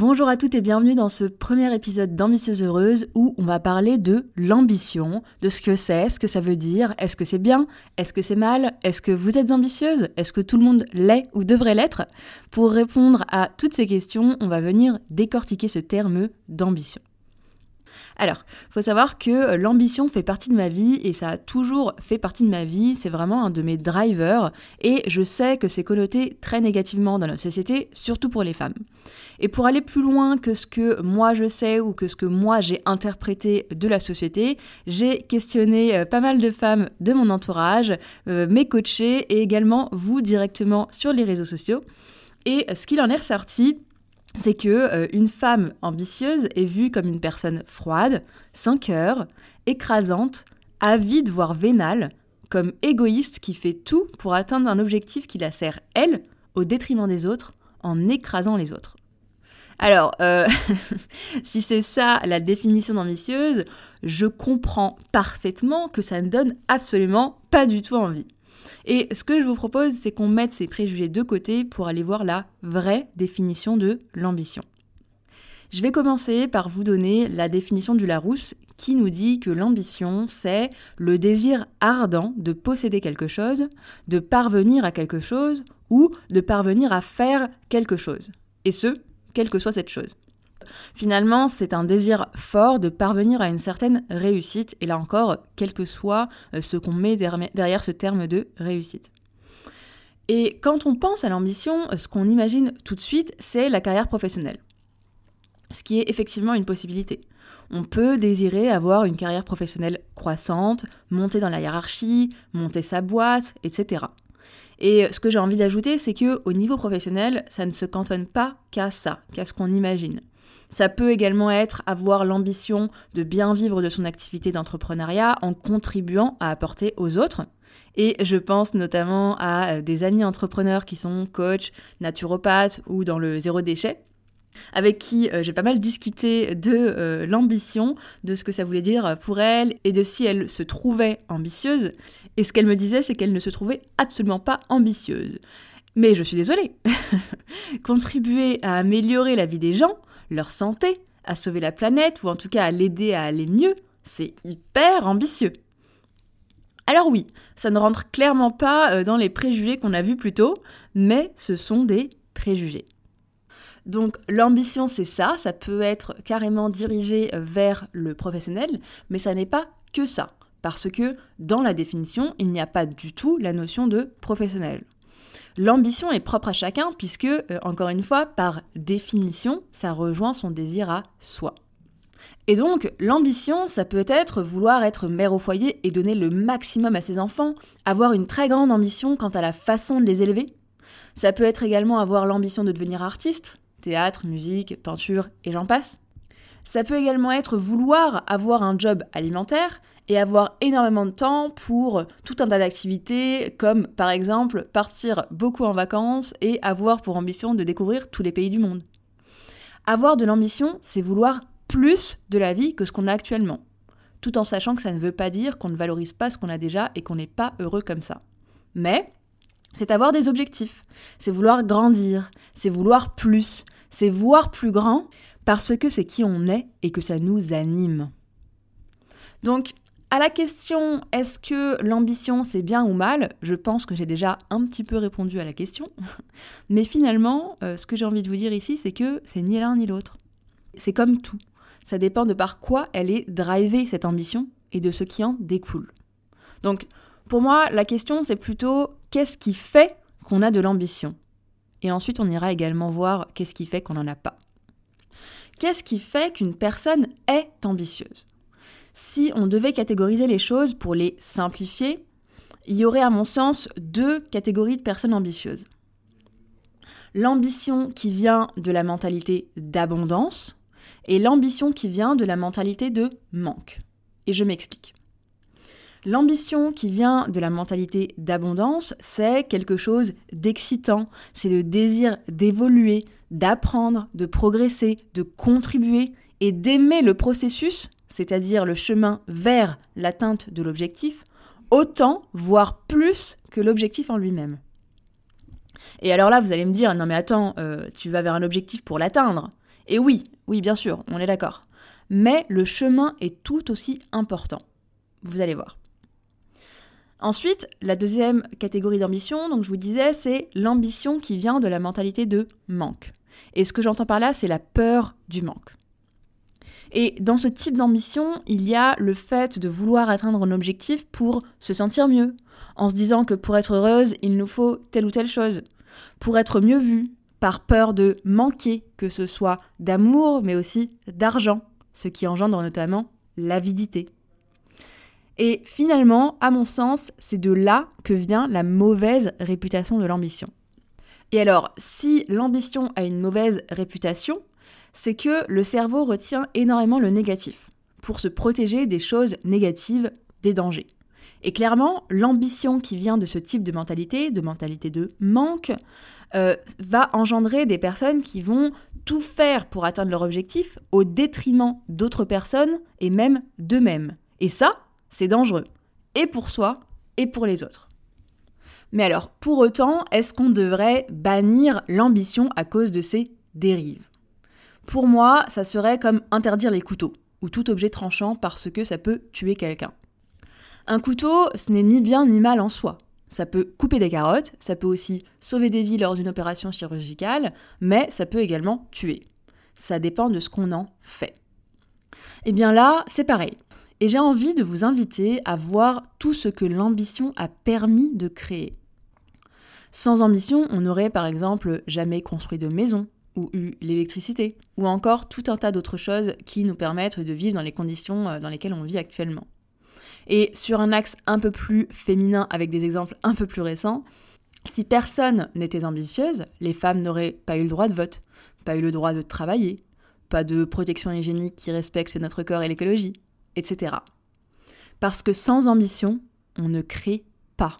Bonjour à toutes et bienvenue dans ce premier épisode d'Ambitieuse Heureuse où on va parler de l'ambition, de ce que c'est, ce que ça veut dire, est-ce que c'est bien, est-ce que c'est mal, est-ce que vous êtes ambitieuse, est-ce que tout le monde l'est ou devrait l'être? Pour répondre à toutes ces questions, on va venir décortiquer ce terme d'ambition. Alors, faut savoir que euh, l'ambition fait partie de ma vie et ça a toujours fait partie de ma vie. C'est vraiment un de mes drivers et je sais que c'est connoté très négativement dans notre société, surtout pour les femmes. Et pour aller plus loin que ce que moi je sais ou que ce que moi j'ai interprété de la société, j'ai questionné euh, pas mal de femmes de mon entourage, euh, mes coachés et également vous directement sur les réseaux sociaux. Et ce qu'il en est ressorti, c'est que euh, une femme ambitieuse est vue comme une personne froide, sans cœur, écrasante, avide voire vénale, comme égoïste qui fait tout pour atteindre un objectif qui la sert elle au détriment des autres, en écrasant les autres. Alors, euh, si c'est ça la définition d'ambitieuse, je comprends parfaitement que ça ne donne absolument pas du tout envie. Et ce que je vous propose, c'est qu'on mette ces préjugés de côté pour aller voir la vraie définition de l'ambition. Je vais commencer par vous donner la définition du Larousse qui nous dit que l'ambition, c'est le désir ardent de posséder quelque chose, de parvenir à quelque chose ou de parvenir à faire quelque chose. Et ce, quelle que soit cette chose. Finalement, c'est un désir fort de parvenir à une certaine réussite, et là encore, quel que soit euh, ce qu'on met derrière ce terme de réussite. Et quand on pense à l'ambition, ce qu'on imagine tout de suite, c'est la carrière professionnelle. Ce qui est effectivement une possibilité. On peut désirer avoir une carrière professionnelle croissante, monter dans la hiérarchie, monter sa boîte, etc. Et ce que j'ai envie d'ajouter, c'est que au niveau professionnel, ça ne se cantonne pas qu'à ça, qu'à ce qu'on imagine. Ça peut également être avoir l'ambition de bien vivre de son activité d'entrepreneuriat en contribuant à apporter aux autres. Et je pense notamment à euh, des amis entrepreneurs qui sont coachs, naturopathes ou dans le zéro déchet avec qui euh, j'ai pas mal discuté de euh, l'ambition, de ce que ça voulait dire pour elle et de si elle se trouvait ambitieuse. Et ce qu'elle me disait, c'est qu'elle ne se trouvait absolument pas ambitieuse. Mais je suis désolée. Contribuer à améliorer la vie des gens, leur santé, à sauver la planète ou en tout cas à l'aider à aller mieux, c'est hyper ambitieux. Alors oui, ça ne rentre clairement pas euh, dans les préjugés qu'on a vus plus tôt, mais ce sont des préjugés. Donc l'ambition, c'est ça, ça peut être carrément dirigé euh, vers le professionnel, mais ça n'est pas que ça, parce que dans la définition, il n'y a pas du tout la notion de professionnel. L'ambition est propre à chacun puisque, euh, encore une fois, par définition, ça rejoint son désir à soi. Et donc, l'ambition, ça peut être vouloir être mère au foyer et donner le maximum à ses enfants, avoir une très grande ambition quant à la façon de les élever. Ça peut être également avoir l'ambition de devenir artiste, théâtre, musique, peinture et j'en passe. Ça peut également être vouloir avoir un job alimentaire et avoir énormément de temps pour tout un tas d'activités, comme par exemple partir beaucoup en vacances et avoir pour ambition de découvrir tous les pays du monde. Avoir de l'ambition, c'est vouloir plus de la vie que ce qu'on a actuellement, tout en sachant que ça ne veut pas dire qu'on ne valorise pas ce qu'on a déjà et qu'on n'est pas heureux comme ça. Mais c'est avoir des objectifs, c'est vouloir grandir, c'est vouloir plus, c'est voir plus grand parce que c'est qui on est et que ça nous anime. Donc à la question est-ce que l'ambition c'est bien ou mal, je pense que j'ai déjà un petit peu répondu à la question. Mais finalement, euh, ce que j'ai envie de vous dire ici, c'est que c'est ni l'un ni l'autre. C'est comme tout. Ça dépend de par quoi elle est drivée, cette ambition, et de ce qui en découle. Donc, pour moi, la question c'est plutôt qu'est-ce qui fait qu'on a de l'ambition? Et ensuite, on ira également voir qu'est-ce qui fait qu'on n'en a pas. Qu'est-ce qui fait qu'une personne est ambitieuse? Si on devait catégoriser les choses pour les simplifier, il y aurait à mon sens deux catégories de personnes ambitieuses. L'ambition qui vient de la mentalité d'abondance et l'ambition qui vient de la mentalité de manque. Et je m'explique. L'ambition qui vient de la mentalité d'abondance, c'est quelque chose d'excitant, c'est le désir d'évoluer, d'apprendre, de progresser, de contribuer et d'aimer le processus, c'est-à-dire le chemin vers l'atteinte de l'objectif, autant, voire plus que l'objectif en lui-même. Et alors là, vous allez me dire, non mais attends, euh, tu vas vers un objectif pour l'atteindre. Et oui, oui, bien sûr, on est d'accord. Mais le chemin est tout aussi important. Vous allez voir. Ensuite, la deuxième catégorie d'ambition, donc je vous disais, c'est l'ambition qui vient de la mentalité de manque. Et ce que j'entends par là, c'est la peur du manque. Et dans ce type d'ambition, il y a le fait de vouloir atteindre un objectif pour se sentir mieux, en se disant que pour être heureuse, il nous faut telle ou telle chose, pour être mieux vue, par peur de manquer, que ce soit d'amour, mais aussi d'argent, ce qui engendre notamment l'avidité. Et finalement, à mon sens, c'est de là que vient la mauvaise réputation de l'ambition. Et alors, si l'ambition a une mauvaise réputation, c'est que le cerveau retient énormément le négatif pour se protéger des choses négatives, des dangers. Et clairement, l'ambition qui vient de ce type de mentalité, de mentalité de manque, euh, va engendrer des personnes qui vont tout faire pour atteindre leur objectif au détriment d'autres personnes et même d'eux-mêmes. Et ça, c'est dangereux, et pour soi, et pour les autres. Mais alors, pour autant, est-ce qu'on devrait bannir l'ambition à cause de ces dérives? Pour moi, ça serait comme interdire les couteaux, ou tout objet tranchant parce que ça peut tuer quelqu'un. Un couteau, ce n'est ni bien ni mal en soi. Ça peut couper des carottes, ça peut aussi sauver des vies lors d'une opération chirurgicale, mais ça peut également tuer. Ça dépend de ce qu'on en fait. Et eh bien là, c'est pareil. Et j'ai envie de vous inviter à voir tout ce que l'ambition a permis de créer. Sans ambition, on n'aurait par exemple jamais construit de maison, ou eu l'électricité, ou encore tout un tas d'autres choses qui nous permettent de vivre dans les conditions euh, dans lesquelles on vit actuellement. Et sur un axe un peu plus féminin, avec des exemples un peu plus récents, si personne n'était ambitieuse, les femmes n'auraient pas eu le droit de vote, pas eu le droit de travailler, pas de protection hygiénique qui respecte notre corps et l'écologie, etc. Parce que sans ambition, on ne crée pas.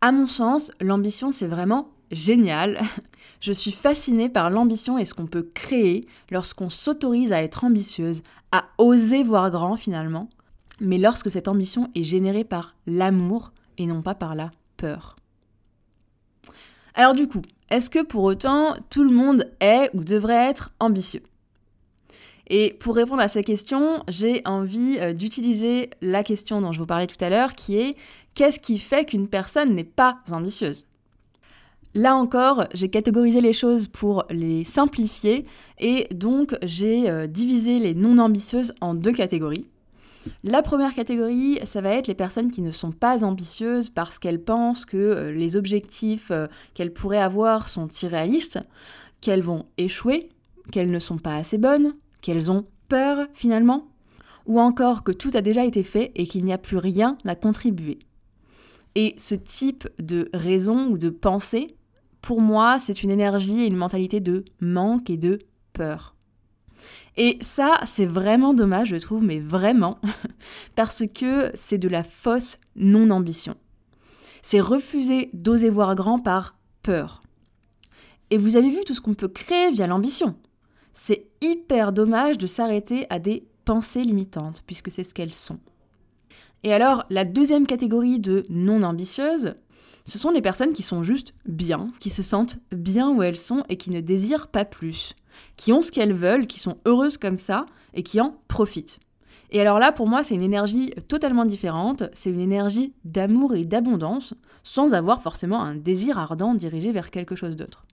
À mon sens, l'ambition, c'est vraiment génial. Je suis fascinée par l'ambition et ce qu'on peut créer lorsqu'on s'autorise à être ambitieuse, à oser voir grand finalement, mais lorsque cette ambition est générée par l'amour et non pas par la peur. Alors du coup, est-ce que pour autant tout le monde est ou devrait être ambitieux? Et pour répondre à ces questions, j'ai envie euh, d'utiliser la question dont je vous parlais tout à l'heure, qui est qu'est-ce qui fait qu'une personne n'est pas ambitieuse? Là encore, j'ai catégorisé les choses pour les simplifier et donc j'ai euh, divisé les non ambitieuses en deux catégories. La première catégorie, ça va être les personnes qui ne sont pas ambitieuses parce qu'elles pensent que euh, les objectifs qu'elles pourraient avoir sont irréalistes, qu'elles vont échouer, qu'elles ne sont pas assez bonnes, qu'elles ont peur finalement, ou encore que tout a déjà été fait et qu'il n'y a plus rien à contribuer. Et ce type de raison ou de pensée, pour moi, c'est une énergie et une mentalité de manque et de peur. Et ça, c'est vraiment dommage, je trouve, mais vraiment, parce que c'est de la fausse non-ambition. C'est refuser d'oser voir grand par peur. Et vous avez vu tout ce qu'on peut créer via l'ambition. C'est hyper dommage de s'arrêter à des pensées limitantes, puisque c'est ce qu'elles sont. Et alors, la deuxième catégorie de non ambitieuses, ce sont les personnes qui sont juste bien, qui se sentent bien où elles sont et qui ne désirent pas plus, qui ont ce qu'elles veulent, qui sont heureuses comme ça et qui en profitent. Et alors là, pour moi, c'est une énergie totalement différente, c'est une énergie d'amour et d'abondance, sans avoir forcément un désir ardent dirigé vers quelque chose d'autre.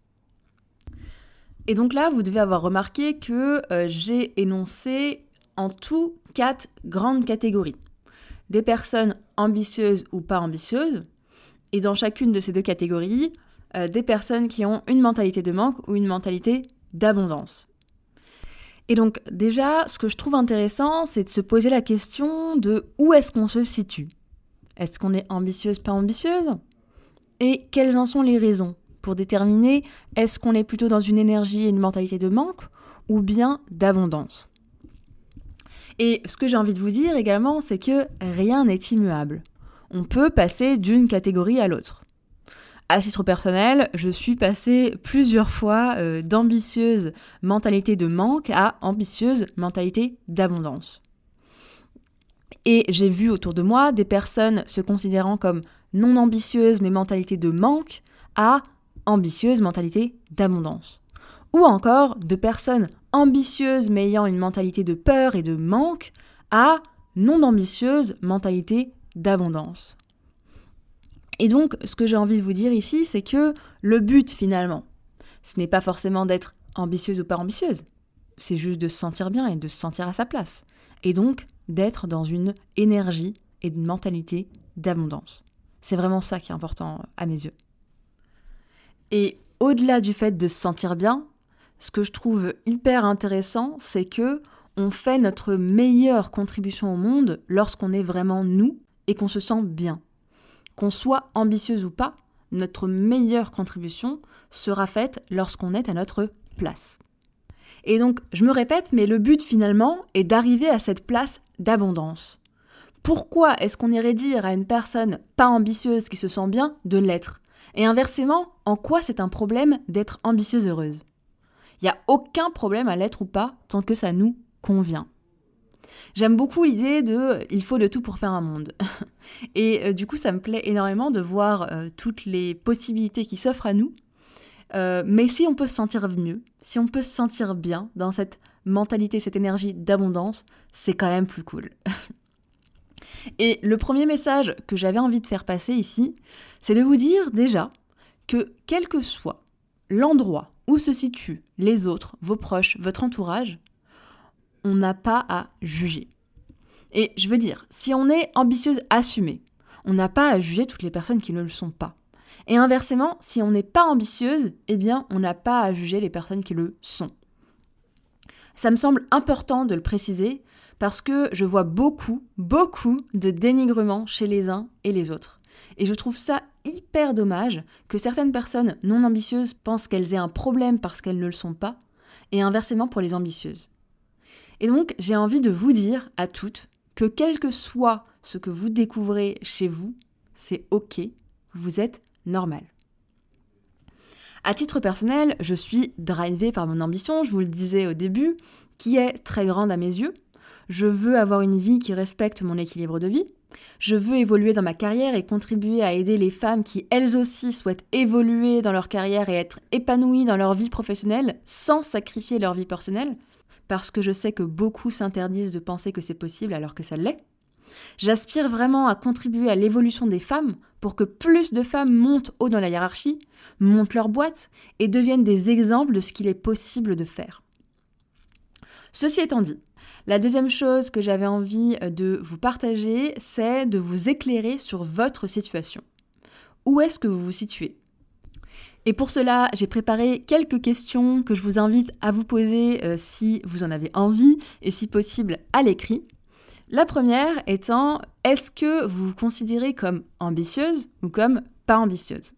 Et donc là, vous devez avoir remarqué que euh, j'ai énoncé en tout quatre grandes catégories. Des personnes ambitieuses ou pas ambitieuses, et dans chacune de ces deux catégories, euh, des personnes qui ont une mentalité de manque ou une mentalité d'abondance. Et donc déjà, ce que je trouve intéressant, c'est de se poser la question de où est-ce qu'on se situe? Est-ce qu'on est ambitieuse, pas ambitieuse? Et quelles en sont les raisons pour déterminer est-ce qu'on est plutôt dans une énergie et une mentalité de manque ou bien d'abondance? Et ce que j'ai envie de vous dire également, c'est que rien n'est immuable. On peut passer d'une catégorie à l'autre. À titre personnel, je suis passée plusieurs fois euh, d'ambitieuse mentalité de manque à ambitieuse mentalité d'abondance. Et j'ai vu autour de moi des personnes se considérant comme non ambitieuses mais mentalité de manque à ambitieuse mentalité d'abondance. Ou encore de personnes ambitieuses mais ayant une mentalité de peur et de manque à non ambitieuse mentalité d'abondance. Et donc, ce que j'ai envie de vous dire ici, c'est que le but finalement, ce n'est pas forcément d'être ambitieuse ou pas ambitieuse, c'est juste de se sentir bien et de se sentir à sa place. Et donc, d'être dans une énergie et une mentalité d'abondance. C'est vraiment ça qui est important à mes yeux. Et au-delà du fait de se sentir bien, ce que je trouve hyper intéressant, c'est que on fait notre meilleure contribution au monde lorsqu'on est vraiment nous et qu'on se sent bien. Qu'on soit ambitieuse ou pas, notre meilleure contribution sera faite lorsqu'on est à notre place. Et donc, je me répète, mais le but finalement est d'arriver à cette place d'abondance. Pourquoi est-ce qu'on irait dire à une personne pas ambitieuse qui se sent bien de l'être? Et inversement, en quoi c'est un problème d'être ambitieuse heureuse? Il n'y a aucun problème à l'être ou pas tant que ça nous convient. J'aime beaucoup l'idée de il faut de tout pour faire un monde. Et euh, du coup, ça me plaît énormément de voir euh, toutes les possibilités qui s'offrent à nous. Euh, mais si on peut se sentir mieux, si on peut se sentir bien dans cette mentalité, cette énergie d'abondance, c'est quand même plus cool. Et le premier message que j'avais envie de faire passer ici, c'est de vous dire déjà que quel que soit l'endroit où se situent les autres, vos proches, votre entourage, on n'a pas à juger. Et je veux dire, si on est ambitieuse assumée, on n'a pas à juger toutes les personnes qui ne le sont pas. Et inversement, si on n'est pas ambitieuse, eh bien, on n'a pas à juger les personnes qui le sont. Ça me semble important de le préciser parce que je vois beaucoup, beaucoup de dénigrement chez les uns et les autres. Et je trouve ça hyper dommage que certaines personnes non ambitieuses pensent qu'elles aient un problème parce qu'elles ne le sont pas, et inversement pour les ambitieuses. Et donc, j'ai envie de vous dire à toutes que quel que soit ce que vous découvrez chez vous, c'est ok, vous êtes normal. À titre personnel, je suis drivée par mon ambition, je vous le disais au début, qui est très grande à mes yeux. Je veux avoir une vie qui respecte mon équilibre de vie. Je veux évoluer dans ma carrière et contribuer à aider les femmes qui, elles aussi, souhaitent évoluer dans leur carrière et être épanouies dans leur vie professionnelle sans sacrifier leur vie personnelle, parce que je sais que beaucoup s'interdisent de penser que c'est possible alors que ça l'est. J'aspire vraiment à contribuer à l'évolution des femmes pour que plus de femmes montent haut dans la hiérarchie, montent leur boîte et deviennent des exemples de ce qu'il est possible de faire. Ceci étant dit, la deuxième chose que j'avais envie de vous partager, c'est de vous éclairer sur votre situation. Où est-ce que vous vous situez? Et pour cela, j'ai préparé quelques questions que je vous invite à vous poser euh, si vous en avez envie et si possible à l'écrit. La première étant, est-ce que vous vous considérez comme ambitieuse ou comme pas ambitieuse?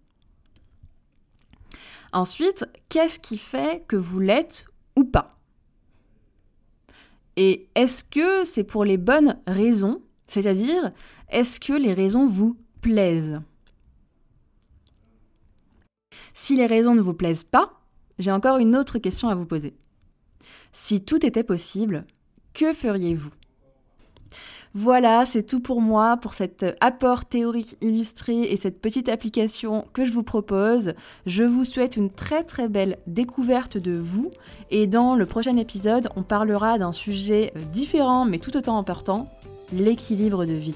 Ensuite, qu'est-ce qui fait que vous l'êtes ou pas? Et est-ce que c'est pour les bonnes raisons? C'est-à-dire, est-ce que les raisons vous plaisent? Si les raisons ne vous plaisent pas, j'ai encore une autre question à vous poser. Si tout était possible, que feriez-vous? Voilà, c'est tout pour moi, pour cet apport théorique illustré et cette petite application que je vous propose. Je vous souhaite une très très belle découverte de vous et dans le prochain épisode, on parlera d'un sujet différent mais tout autant important, l'équilibre de vie.